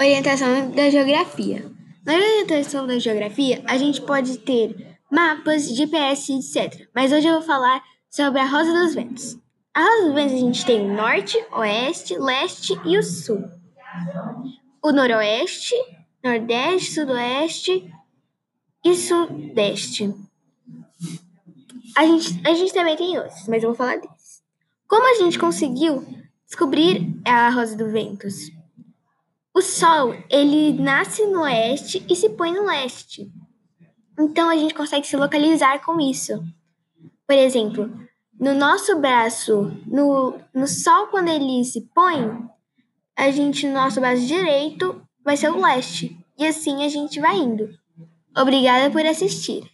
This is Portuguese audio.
Orientação da geografia. Na orientação da geografia, a gente pode ter mapas, GPS, etc. Mas hoje eu vou falar sobre a Rosa dos Ventos. A Rosa dos Ventos a gente tem o norte, oeste, leste e o sul. O noroeste, nordeste, sudoeste e sudeste. A gente, a gente também tem outros, mas eu vou falar desses. Como a gente conseguiu descobrir a Rosa dos Ventos? O Sol, ele nasce no oeste e se põe no leste. Então a gente consegue se localizar com isso. Por exemplo, no nosso braço, no, no Sol, quando ele se põe, a gente, no nosso braço direito, vai ser o leste. E assim a gente vai indo. Obrigada por assistir.